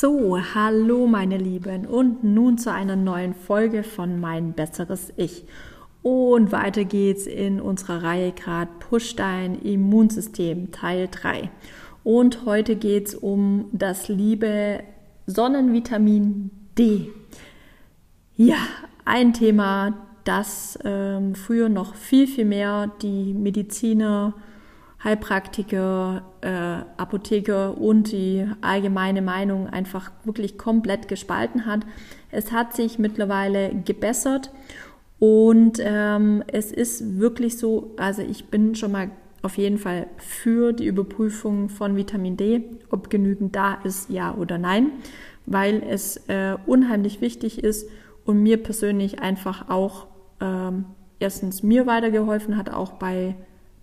So, hallo meine Lieben und nun zu einer neuen Folge von Mein besseres Ich. Und weiter geht's in unserer Reihe gerade Push dein Immunsystem Teil 3. Und heute geht's um das liebe Sonnenvitamin D. Ja, ein Thema, das ähm, früher noch viel, viel mehr die Mediziner Heilpraktiker, äh, Apotheker und die allgemeine Meinung einfach wirklich komplett gespalten hat. Es hat sich mittlerweile gebessert und ähm, es ist wirklich so, also ich bin schon mal auf jeden Fall für die Überprüfung von Vitamin D, ob genügend da ist, ja oder nein, weil es äh, unheimlich wichtig ist und mir persönlich einfach auch ähm, erstens mir weitergeholfen hat, auch bei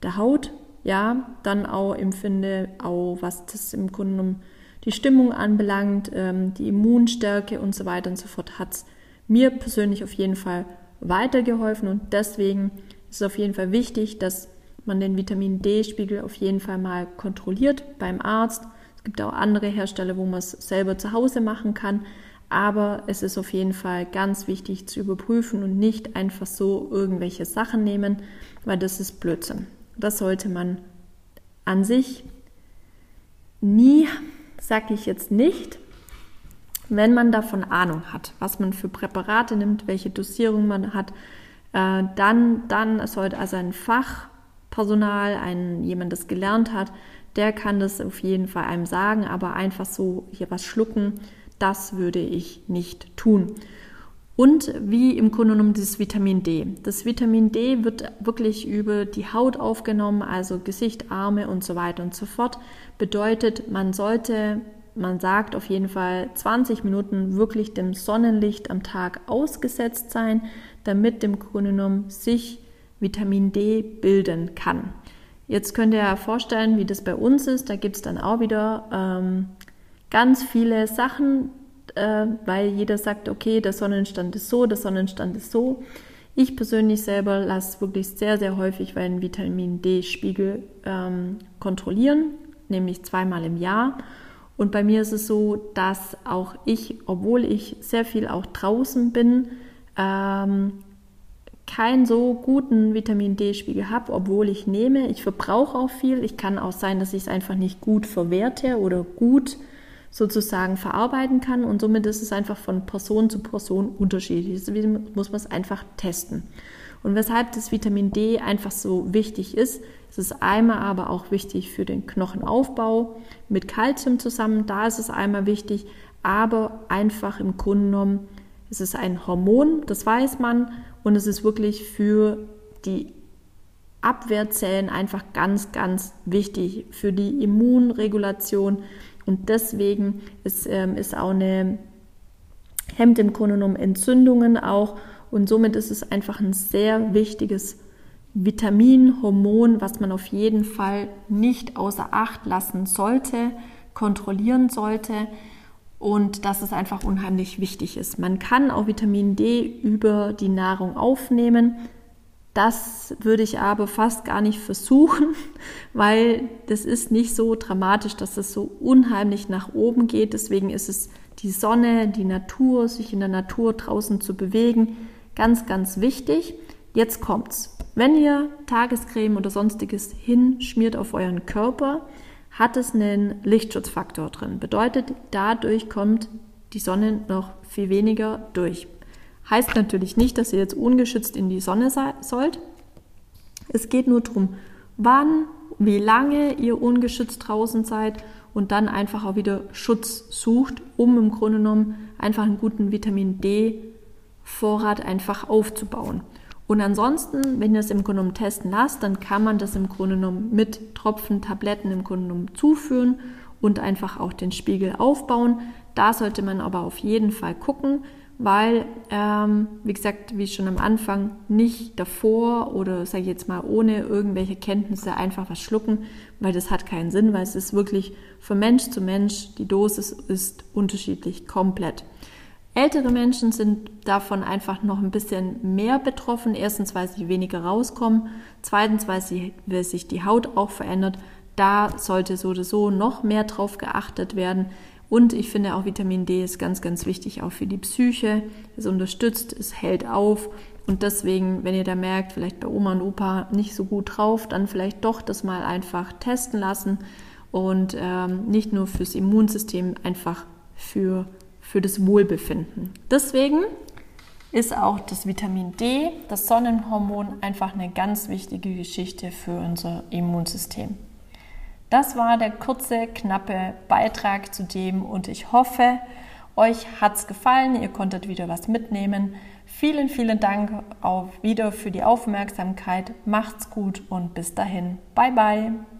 der Haut, ja, dann auch empfinde, auch was das im Grunde genommen die Stimmung anbelangt, ähm, die Immunstärke und so weiter und so fort, hat es mir persönlich auf jeden Fall weitergeholfen und deswegen ist es auf jeden Fall wichtig, dass man den Vitamin D-Spiegel auf jeden Fall mal kontrolliert beim Arzt. Es gibt auch andere Hersteller, wo man es selber zu Hause machen kann, aber es ist auf jeden Fall ganz wichtig zu überprüfen und nicht einfach so irgendwelche Sachen nehmen, weil das ist Blödsinn. Das sollte man an sich nie, sage ich jetzt nicht, wenn man davon Ahnung hat, was man für Präparate nimmt, welche Dosierung man hat, äh, dann, dann sollte also ein Fachpersonal, ein, jemand, das gelernt hat, der kann das auf jeden Fall einem sagen, aber einfach so hier was schlucken, das würde ich nicht tun. Und wie im Grunde genommen dieses Vitamin D. Das Vitamin D wird wirklich über die Haut aufgenommen, also Gesicht, Arme und so weiter und so fort. Bedeutet, man sollte, man sagt auf jeden Fall 20 Minuten wirklich dem Sonnenlicht am Tag ausgesetzt sein, damit im Grunde genommen sich Vitamin D bilden kann. Jetzt könnt ihr ja vorstellen, wie das bei uns ist. Da gibt es dann auch wieder ähm, ganz viele Sachen, äh, weil jeder sagt, okay, der Sonnenstand ist so, der Sonnenstand ist so. Ich persönlich selber lasse wirklich sehr, sehr häufig meinen Vitamin D-Spiegel ähm, kontrollieren, nämlich zweimal im Jahr. Und bei mir ist es so, dass auch ich, obwohl ich sehr viel auch draußen bin, ähm, keinen so guten Vitamin D-Spiegel habe, obwohl ich nehme. Ich verbrauche auch viel. Ich kann auch sein, dass ich es einfach nicht gut verwerte oder gut sozusagen verarbeiten kann. Und somit ist es einfach von Person zu Person unterschiedlich. Deswegen muss man es einfach testen. Und weshalb das Vitamin D einfach so wichtig ist, es ist einmal aber auch wichtig für den Knochenaufbau mit Kalzium zusammen, da ist es einmal wichtig, aber einfach im Grunde genommen, es ist ein Hormon, das weiß man, und es ist wirklich für die Abwehrzellen einfach ganz, ganz wichtig, für die Immunregulation, und deswegen ist, ähm, ist auch eine, hemmt im Grunde Entzündungen auch. Und somit ist es einfach ein sehr wichtiges Vitamin, Hormon, was man auf jeden Fall nicht außer Acht lassen sollte, kontrollieren sollte und dass es einfach unheimlich wichtig ist. Man kann auch Vitamin D über die Nahrung aufnehmen. Das würde ich aber fast gar nicht versuchen, weil das ist nicht so dramatisch, dass es so unheimlich nach oben geht. Deswegen ist es die Sonne, die Natur, sich in der Natur draußen zu bewegen, ganz, ganz wichtig. Jetzt kommt's. Wenn ihr Tagescreme oder sonstiges hinschmiert auf euren Körper, hat es einen Lichtschutzfaktor drin. Bedeutet, dadurch kommt die Sonne noch viel weniger durch. Heißt natürlich nicht, dass ihr jetzt ungeschützt in die Sonne sollt. Es geht nur darum, wann, wie lange ihr ungeschützt draußen seid und dann einfach auch wieder Schutz sucht, um im Grunde genommen einfach einen guten Vitamin D Vorrat einfach aufzubauen. Und ansonsten, wenn ihr es im Grunde genommen testen lasst, dann kann man das im Grunde genommen mit Tropfen, Tabletten im Grunde genommen zuführen und einfach auch den Spiegel aufbauen. Da sollte man aber auf jeden Fall gucken, weil, ähm, wie gesagt, wie schon am Anfang, nicht davor oder sage ich jetzt mal ohne irgendwelche Kenntnisse einfach was schlucken, weil das hat keinen Sinn, weil es ist wirklich von Mensch zu Mensch, die Dosis ist unterschiedlich komplett. Ältere Menschen sind davon einfach noch ein bisschen mehr betroffen. Erstens, weil sie weniger rauskommen. Zweitens, weil, sie, weil sich die Haut auch verändert. Da sollte so oder so noch mehr drauf geachtet werden. Und ich finde auch Vitamin D ist ganz, ganz wichtig auch für die Psyche. Es unterstützt, es hält auf. Und deswegen, wenn ihr da merkt, vielleicht bei Oma und Opa nicht so gut drauf, dann vielleicht doch das mal einfach testen lassen und ähm, nicht nur fürs Immunsystem, einfach für, für das Wohlbefinden. Deswegen ist auch das Vitamin D, das Sonnenhormon, einfach eine ganz wichtige Geschichte für unser Immunsystem. Das war der kurze, knappe Beitrag zu dem und ich hoffe, euch hat es gefallen, ihr konntet wieder was mitnehmen. Vielen, vielen Dank auch wieder für die Aufmerksamkeit. Macht's gut und bis dahin. Bye, bye.